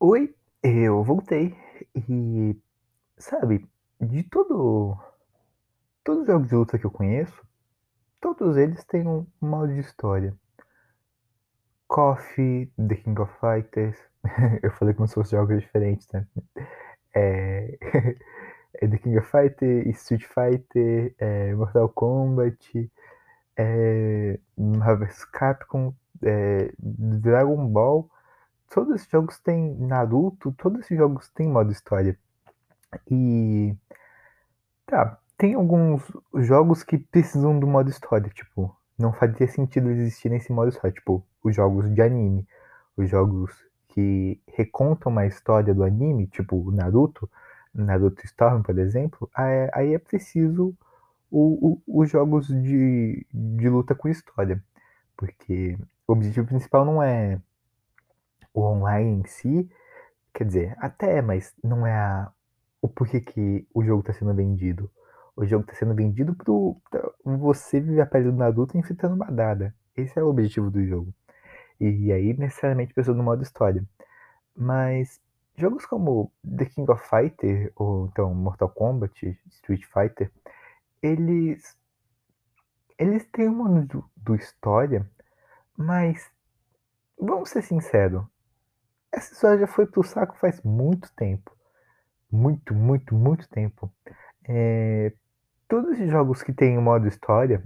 Oi, eu voltei e, sabe, de todo todos os jogos de luta que eu conheço, todos eles têm um modo de história. KOF, The King of Fighters, eu falei como se fossem jogos diferentes, né? É, é The King of Fighters, Street Fighter, é, Mortal Kombat, é, Marvel Capcom, é, Dragon Ball, todos esses jogos têm Naruto, todos esses jogos têm modo história. E tá, tem alguns jogos que precisam do modo história, tipo, não fazia sentido existir nesse modo história, tipo, os jogos de anime, os jogos que recontam uma história do anime, tipo Naruto, Naruto Storm, por exemplo, aí é preciso os jogos de, de luta com história, porque o objetivo principal não é o online em si, quer dizer, até, mas não é a, o porquê que o jogo está sendo vendido. O jogo está sendo vendido para você viver a pele do Naruto enfrentando uma dada. Esse é o objetivo do jogo. E aí, necessariamente, precisa do modo história. Mas jogos como The King of Fighter, ou então Mortal Kombat, Street Fighter, eles eles têm um do, do história, mas vamos ser sinceros, essa história já foi pro saco faz muito tempo. Muito, muito, muito tempo. É, todos os jogos que tem o modo história,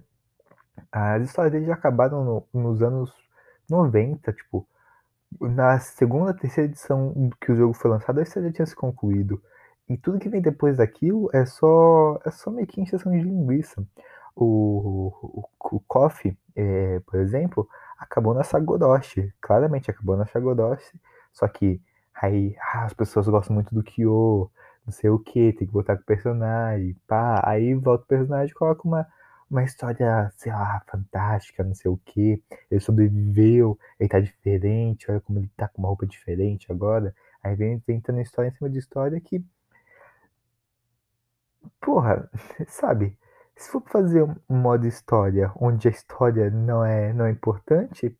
as histórias deles já acabaram no, nos anos 90, tipo, na segunda, terceira edição que o jogo foi lançado, a história já tinha se concluído. E tudo que vem depois daquilo é só é só meio que encheção de linguiça. O, o, o KOF, é, por exemplo, acabou na Sagoroshi. Claramente acabou na Sagoroshi. Só que aí ah, as pessoas gostam muito do Kyo, não sei o que, tem que botar com o personagem, pá. Aí volta o personagem e coloca uma, uma história, sei lá, fantástica, não sei o que. Ele sobreviveu, ele tá diferente, olha como ele tá com uma roupa diferente agora. Aí vem tentando história em cima de história que. Porra, sabe? Se for fazer um modo história onde a história não é, não é importante,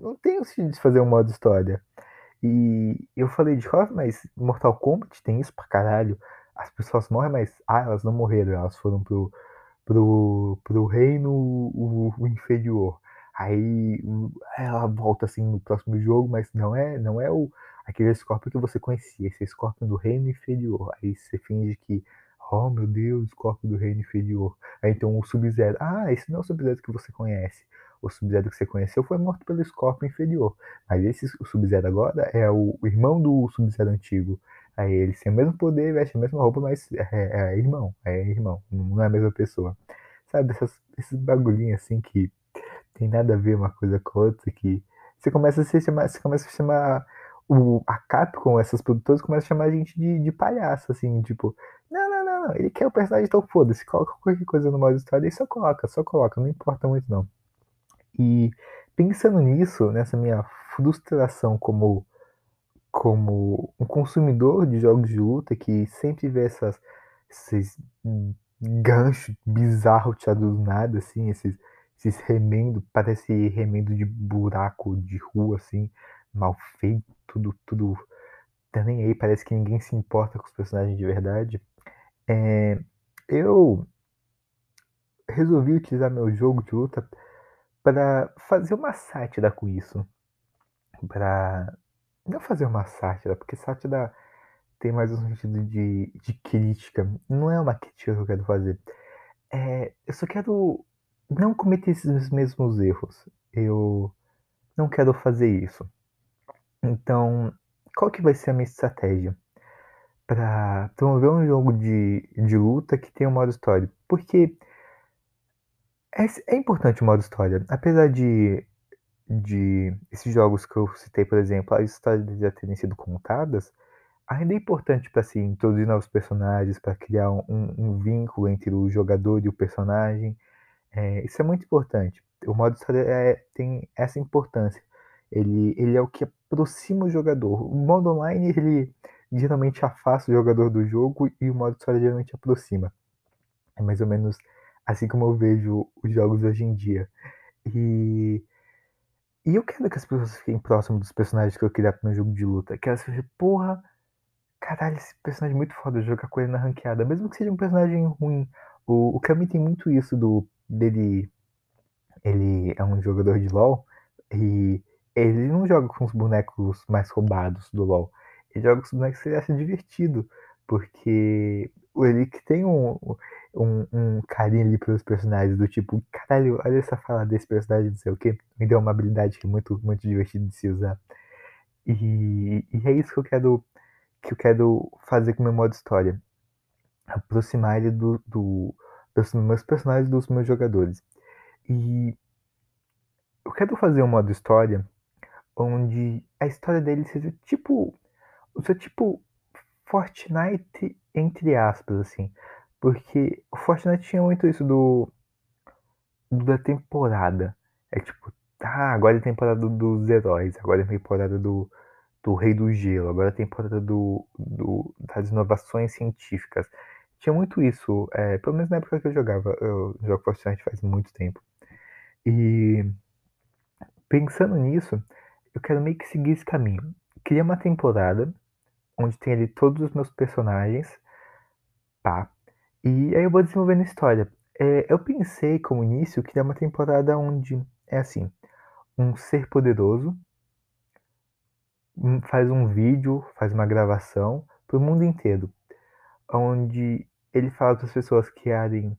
não tem o sentido de fazer um modo história. E eu falei de KOF, mas Mortal Kombat tem isso pra caralho. As pessoas morrem, mas ah, elas não morreram, elas foram pro, pro, pro reino o, o inferior. Aí ela volta assim no próximo jogo, mas não é, não é o aquele Scorpion que você conhecia, esse Scorpion do reino inferior. Aí você finge que, oh meu Deus, Scorpion do reino inferior. Aí então o Sub-Zero, ah, esse não é o Sub-Zero que você conhece o Sub-Zero que você conheceu foi morto pelo Scorpion inferior. Mas esse Sub-Zero agora é o irmão do Sub-Zero antigo. Aí ele tem o mesmo poder, veste a mesma roupa, mas é, é, é irmão, é irmão, não é a mesma pessoa. Sabe, essas, esses bagulhinhos assim que tem nada a ver uma coisa com a outra, que você começa a se chamar, você começa a chamar o, a Capcom, essas produtoras começam a chamar a gente de, de palhaço, assim, tipo, não, não, não, não, ele quer o personagem, então foda-se, coloca qualquer coisa no modo história e só coloca, só coloca, não importa muito não. E pensando nisso, nessa minha frustração como, como um consumidor de jogos de luta que sempre vê essas, esses ganchos bizarros tirados do nada, assim, esses, esses remendo, parece remendo de buraco de rua, assim, mal feito, tudo, tudo tá nem aí, parece que ninguém se importa com os personagens de verdade. É, eu resolvi utilizar meu jogo de luta para fazer uma sátira com isso. Para não fazer uma sátira, porque sátira tem mais um sentido de, de crítica. Não é uma crítica que eu quero fazer. É, eu só quero não cometer esses mesmos erros. Eu não quero fazer isso. Então, qual que vai ser a minha estratégia para promover um jogo de, de luta que tem um modo história? Porque é, é importante o modo história. Apesar de, de esses jogos que eu citei, por exemplo, as histórias já terem sido contadas, ainda é importante para se introduzir novos personagens, para criar um, um, vínculo entre o jogador e o personagem. É, isso é muito importante. O modo história é, tem essa importância. Ele, ele é o que aproxima o jogador. O modo online, ele geralmente afasta o jogador do jogo e o modo história geralmente aproxima. É mais ou menos assim como eu vejo os jogos hoje em dia. E E eu quero que as pessoas fiquem próximo dos personagens que eu criar pro meu jogo de luta. Que elas fiquem, porra, caralho, esse personagem é muito foda, jogar com ele na ranqueada. Mesmo que seja um personagem ruim. O, o Kami tem muito isso do dele. Ele é um jogador de LoL e ele não joga com os bonecos mais roubados do LoL. Ele joga com os bonecos que ele acha divertido. Porque ele que tem um, um, um carinho ali pelos personagens, do tipo, caralho, olha essa fala desse personagem, não sei o que, me deu uma habilidade muito, muito divertida de se usar. E, e é isso que eu quero que eu quero fazer com o meu modo história. Aproximar ele do, do, dos meus personagens dos meus jogadores. E eu quero fazer um modo história onde a história dele seja tipo. Seja tipo Fortnite, entre aspas, assim. Porque o Fortnite tinha muito isso do. da temporada. É tipo, tá, agora é a temporada dos heróis, agora é a temporada do, do Rei do Gelo, agora é a temporada do, do, das inovações científicas. Tinha muito isso, é, pelo menos na época que eu jogava. Eu jogo Fortnite faz muito tempo. E pensando nisso, eu quero meio que seguir esse caminho. Criar uma temporada onde tem ali todos os meus personagens, pá. E aí eu vou desenvolvendo a história. É, eu pensei como início criar uma temporada onde é assim, um ser poderoso faz um vídeo, faz uma gravação para o mundo inteiro, onde ele fala para as pessoas criarem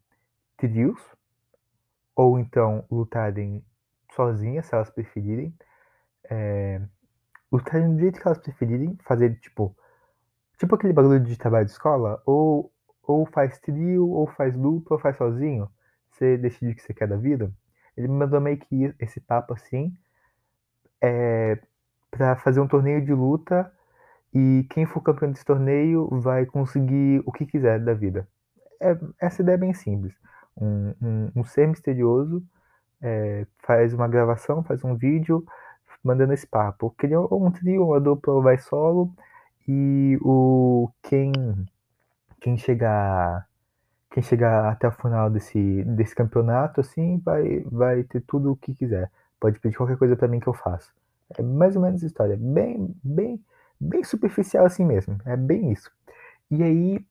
trios ou então lutarem sozinhas, se elas preferirem, é, lutarem do jeito que elas preferirem, fazer tipo Tipo aquele bagulho de trabalho de escola, ou, ou faz trio, ou faz dupla, ou faz sozinho. Você decide o que você quer da vida. Ele me mandou meio que esse papo assim, é, para fazer um torneio de luta e quem for campeão desse torneio vai conseguir o que quiser da vida. É, essa ideia é bem simples. Um, um, um ser misterioso é, faz uma gravação, faz um vídeo mandando esse papo. Cria um trio, uma dupla, vai solo e o quem quem chegar quem chegar até o final desse, desse campeonato assim vai vai ter tudo o que quiser. Pode pedir qualquer coisa para mim que eu faço. É mais ou menos a história, bem bem bem superficial assim mesmo. É bem isso. E aí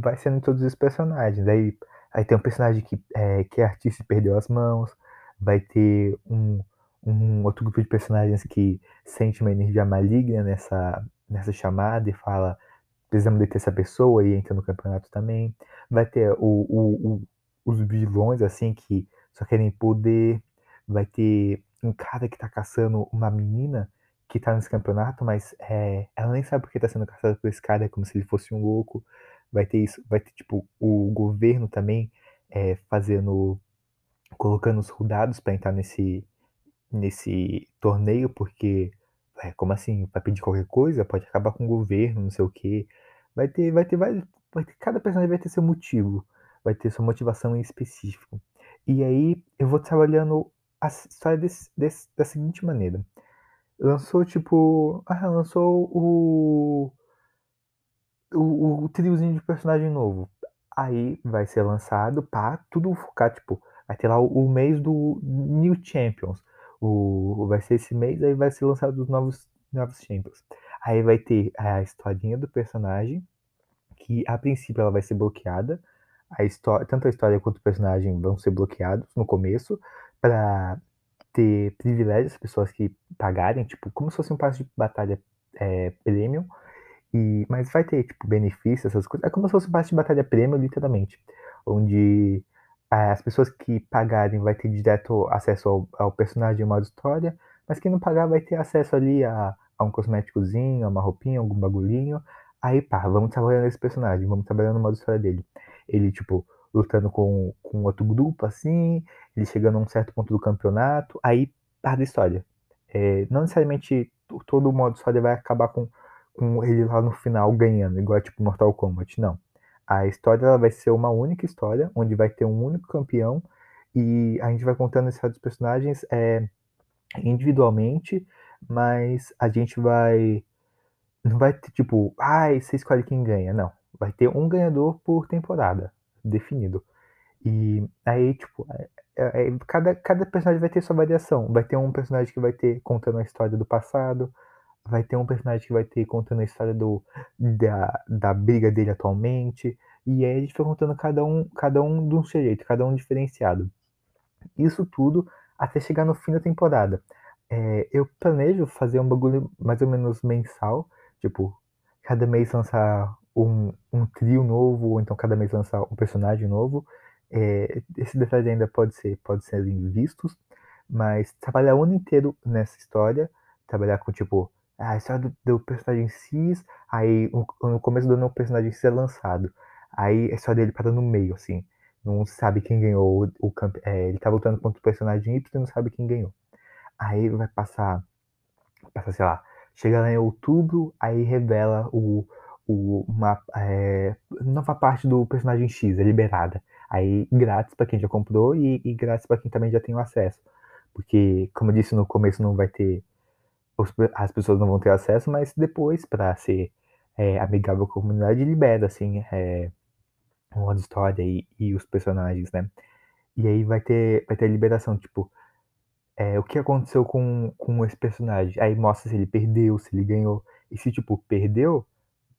vai sendo todos os personagens. Aí aí tem um personagem que é, que é artista e perdeu as mãos. Vai ter um um outro grupo de personagens que sente uma energia maligna nessa, nessa chamada e fala precisamos deter essa pessoa e entra no campeonato também. Vai ter o, o, o, os vilões, assim, que só querem poder. Vai ter um cara que tá caçando uma menina que tá nesse campeonato, mas é, ela nem sabe porque tá sendo caçada por esse cara, é como se ele fosse um louco. Vai ter isso, vai ter, tipo, o governo também é, fazendo. colocando os soldados para entrar nesse, nesse torneio, porque é, como assim? Vai pedir qualquer coisa? Pode acabar com o governo, não sei o quê. Vai ter, vai ter, vai, vai ter, cada personagem vai ter seu motivo, vai ter sua motivação em específico. E aí eu vou trabalhando a história desse, desse, da seguinte maneira. Lançou tipo. Ah, lançou o. O, o triozinho de personagem novo. Aí vai ser lançado, pá, tudo focar, tipo, vai ter lá o, o mês do New Champions o, vai ser esse mês, aí vai ser lançado os novos, novos Champions. Aí vai ter a historinha do personagem, que a princípio ela vai ser bloqueada. A história, tanto a história quanto o personagem vão ser bloqueados no começo, para ter privilégios as pessoas que pagarem, tipo, como se fosse um passe de batalha é, premium. E, mas vai ter, tipo, benefícios, essas coisas. É como se fosse um passe de batalha premium, literalmente. Onde as pessoas que pagarem vai ter direto acesso ao, ao personagem modo história, mas quem não pagar vai ter acesso ali a, a um cosméticozinho, a uma roupinha, algum bagulhinho. Aí pá, vamos trabalhando nesse personagem, vamos trabalhando no modo história dele. Ele, tipo, lutando com, com outro grupo, assim, ele chegando a um certo ponto do campeonato, aí pá da história. É, não necessariamente todo o modo história vai acabar com, com ele lá no final ganhando, igual tipo Mortal Kombat, não a história ela vai ser uma única história, onde vai ter um único campeão, e a gente vai contando a história dos personagens é, individualmente, mas a gente vai. Não vai ter tipo, ah, você escolhe quem ganha. Não. Vai ter um ganhador por temporada, definido. E aí, tipo, é, é, cada, cada personagem vai ter sua variação. Vai ter um personagem que vai ter contando a história do passado, vai ter um personagem que vai ter contando a história do, da, da briga dele atualmente. E aí a gente foi contando cada um, cada um de um jeito, cada um diferenciado. Isso tudo até chegar no fim da temporada. É, eu planejo fazer um bagulho mais ou menos mensal, tipo, cada mês lançar um, um trio novo, ou então cada mês lançar um personagem novo. É, esse detalhe ainda pode ser, pode ser vistos, mas trabalhar o ano inteiro nessa história, trabalhar com tipo a história do, do personagem X, aí no começo do ano o personagem X é lançado, aí a história dele para no meio, assim, não sabe quem ganhou o, o é, ele tá lutando contra o personagem Y e não sabe quem ganhou. Aí vai passar, passa, sei lá, chega lá em outubro, aí revela o, o, uma é, nova parte do personagem X, é liberada. Aí grátis para quem já comprou e, e grátis para quem também já tem o acesso. Porque, como eu disse no começo, não vai ter. As pessoas não vão ter acesso, mas depois, para ser é, amigável com a comunidade, libera, assim, é, um modo história e, e os personagens, né? E aí vai ter, vai ter liberação, tipo, é, o que aconteceu com, com esse personagem? Aí mostra se ele perdeu, se ele ganhou. E se, tipo, perdeu,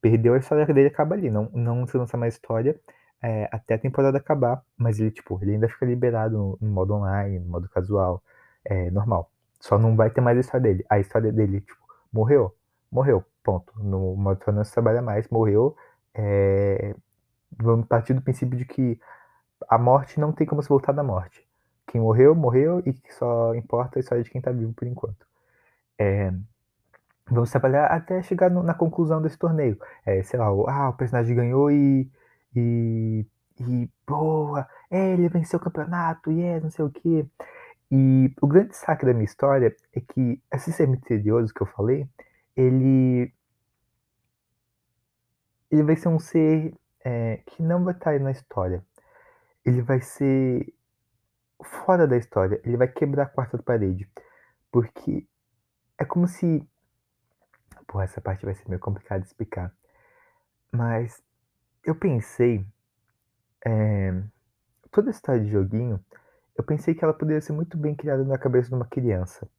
perdeu a história dele acaba ali. Não, não se lança mais história é, até a temporada acabar. Mas ele, tipo, ele ainda fica liberado no, no modo online, no modo casual, é, normal. Só não vai ter mais a história dele. A história dele, tipo, morreu. Morreu, ponto. No modo história não se trabalha mais, morreu. É, vamos partir do princípio de que a morte não tem como se voltar da morte. Quem morreu, morreu e só importa a história de quem tá vivo por enquanto. É, vamos trabalhar até chegar no, na conclusão desse torneio. É, sei lá, o, ah, o personagem ganhou e, e, e boa, é, ele venceu o campeonato, e yeah, é, não sei o que. E o grande saque da minha história é que esse ser misterioso que eu falei, ele ele vai ser um ser é, que não vai estar na história. Ele vai ser fora da história. Ele vai quebrar a quarta parede. Porque é como se. Pô, essa parte vai ser meio complicada de explicar. Mas eu pensei. É, toda a história de joguinho, eu pensei que ela poderia ser muito bem criada na cabeça de uma criança.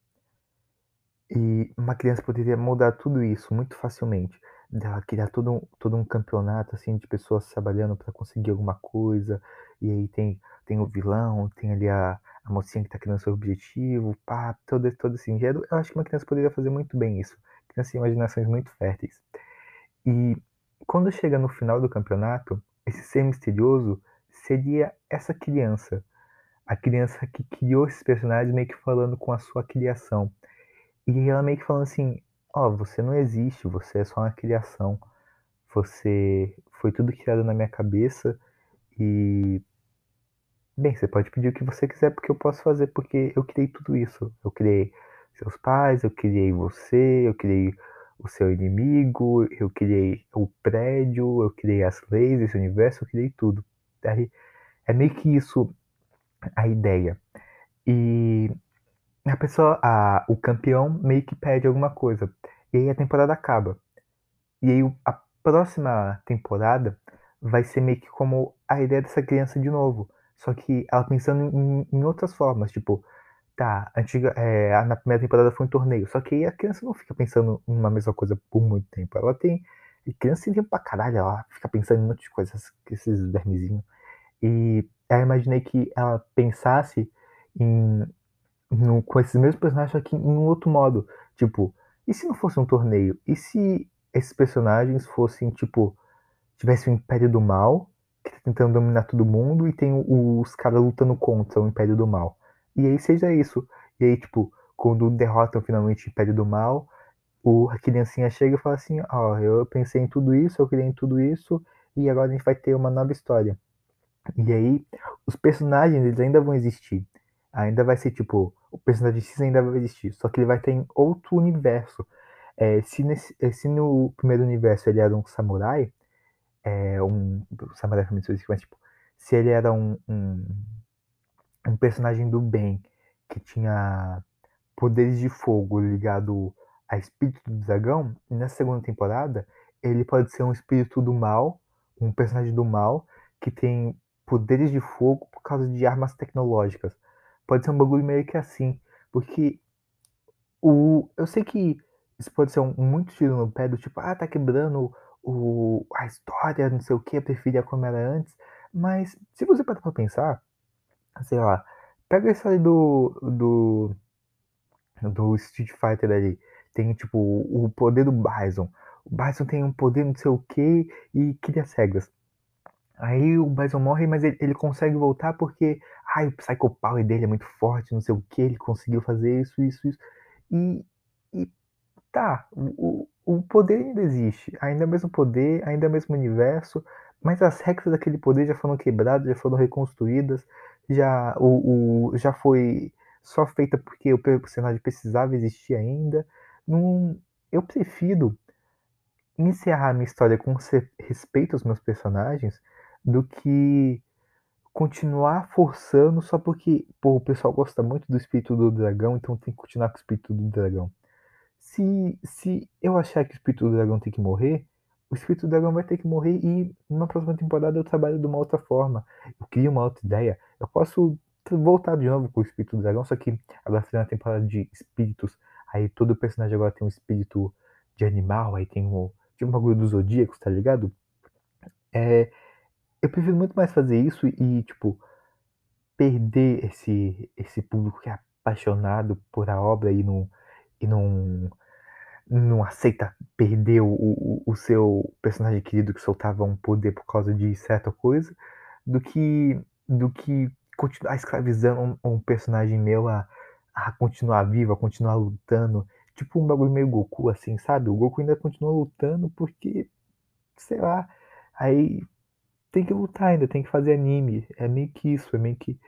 E uma criança poderia mudar tudo isso muito facilmente. Dela criar todo um, todo um campeonato assim de pessoas trabalhando para conseguir alguma coisa. E aí tem tem o vilão tem ali a, a mocinha que está criando seu objetivo pá todo todo esse enredo. Eu acho que uma criança poderia fazer muito bem isso. Criança tem imaginações muito férteis. E quando chega no final do campeonato esse ser misterioso seria essa criança a criança que criou esses personagens meio que falando com a sua criação e ela meio que falando assim Ó, você não existe, você é só uma criação. Você foi tudo criado na minha cabeça e bem, você pode pedir o que você quiser porque eu posso fazer porque eu criei tudo isso. Eu criei seus pais, eu criei você, eu criei o seu inimigo, eu criei o prédio, eu criei as leis desse universo, eu criei tudo. É meio que isso a ideia. E a pessoa, a, o campeão meio que pede alguma coisa. E aí a temporada acaba. E aí a próxima temporada vai ser meio que como a ideia dessa criança de novo. Só que ela pensando em, em outras formas, tipo, tá, antiga, é, na primeira temporada foi um torneio. Só que aí a criança não fica pensando numa mesma coisa por muito tempo. Ela tem. A criança tem tempo pra caralho, ela fica pensando em muitas coisas, esses vermezinhos. E eu imaginei que ela pensasse em, no, com esses mesmos personagens, só que em um outro modo. Tipo, e se não fosse um torneio? E se esses personagens fossem, tipo, tivesse o Império do Mal, que tá tentando dominar todo mundo, e tem os caras lutando contra o Império do Mal? E aí seja isso. E aí, tipo, quando derrotam finalmente o Império do Mal, o, a criancinha chega e fala assim, ó, oh, eu pensei em tudo isso, eu criei em tudo isso, e agora a gente vai ter uma nova história. E aí, os personagens, eles ainda vão existir. Ainda vai ser, tipo, o personagem X ainda vai existir, só que ele vai estar em outro universo. É, se, nesse, é, se no primeiro universo ele era um samurai, é, um, um samurai muito mas tipo, se ele era um, um, um personagem do bem que tinha poderes de fogo ligado a espírito do dragão, nessa segunda temporada ele pode ser um espírito do mal, um personagem do mal que tem poderes de fogo por causa de armas tecnológicas. pode ser um bagulho meio que assim, porque o eu sei que isso pode ser um muito tiro no pé do tipo: "Ah, tá quebrando o a história, não sei o quê, preferia como era antes", mas se você parar pra pensar, sei lá, pega a história do do do Street Fighter ali, tem tipo o poder do Bison, o Bison tem um poder não sei o quê e cria as regras. Aí o Bison morre, mas ele ele consegue voltar porque, ai, o Psycho Power dele é muito forte, não sei o quê, ele conseguiu fazer isso, isso, isso. E e tá, o o poder ainda existe, ainda é o mesmo poder, ainda é o mesmo universo, mas as regras daquele poder já foram quebradas, já foram reconstruídas, já o o já foi só feita porque o personagem precisava existir ainda. Não eu prefiro encerrar minha história com respeito aos meus personagens, do que continuar forçando só porque, pô, o pessoal gosta muito do espírito do dragão, então tem que continuar com o espírito do dragão. Se se eu achar que o espírito do dragão tem que morrer, o espírito do dragão vai ter que morrer e numa próxima temporada eu trabalho de uma outra forma. Eu crio uma outra ideia. Eu posso voltar de novo com o espírito do dragão, só que agora fazendo a temporada de espíritos, aí todo personagem agora tem um espírito de animal, aí tem o tipo um bagulho dos zodíacos, tá ligado? É, eu prefiro muito mais fazer isso e, tipo, perder esse esse público que é apaixonado por a obra e não e não não aceita perder o o o seu personagem querido que soltava um poder por causa de certa coisa, do que do que continuar escravizando um um personagem meu a a continuar vivo, a continuar lutando, tipo um bagulho meio Goku, assim, sabe? O Goku ainda continua lutando porque, sei lá, aí tem que lutar ainda, tem que fazer anime, é meio que isso, é meio que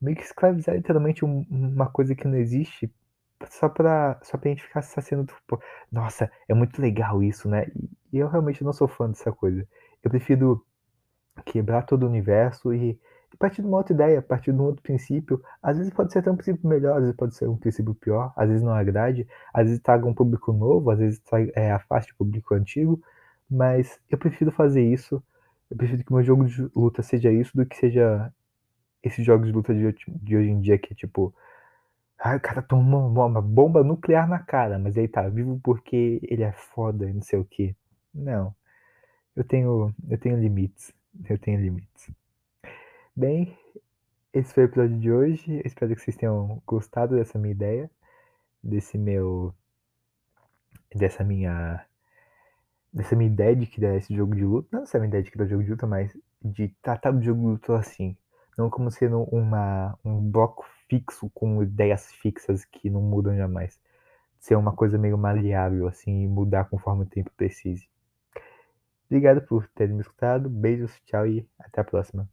meio que escravizar literalmente um uma coisa que não existe, só pra só pra gente ficar saciando tipo, nossa, é muito legal isso, né, e eu realmente não sou fã dessa coisa. Eu prefiro quebrar todo o universo e partir de uma outra ideia, partir de um outro princípio, às vezes pode ser até um princípio melhor, às vezes pode ser um princípio pior, às vezes não agrade, às vezes traga um público novo, às vezes trai eh, afaste o público antigo, mas eu prefiro fazer isso, eu prefiro que meu jogo de luta seja isso, do que seja esses jogos de luta de de hoje em dia que é tipo, ai o cara tomou uma bomba nuclear na cara, mas ele tá vivo porque ele é foda e não sei o quê. Não, eu tenho eu tenho limites, eu tenho limites. Bem, esse foi o episódio de hoje, eu espero que vocês tenham gostado dessa minha ideia, desse meu dessa minha dessa minha ideia de criar esse jogo de luta, não essa minha ideia de criar jogo de luta, mas de tratar o jogo de luta assim, não como sendo uma um bloco fixo com ideias fixas que não mudam jamais. Ser uma coisa meio maleável, assim, e mudar conforme o tempo precise. Obrigado por terem me escutado, beijos, tchau e até a próxima.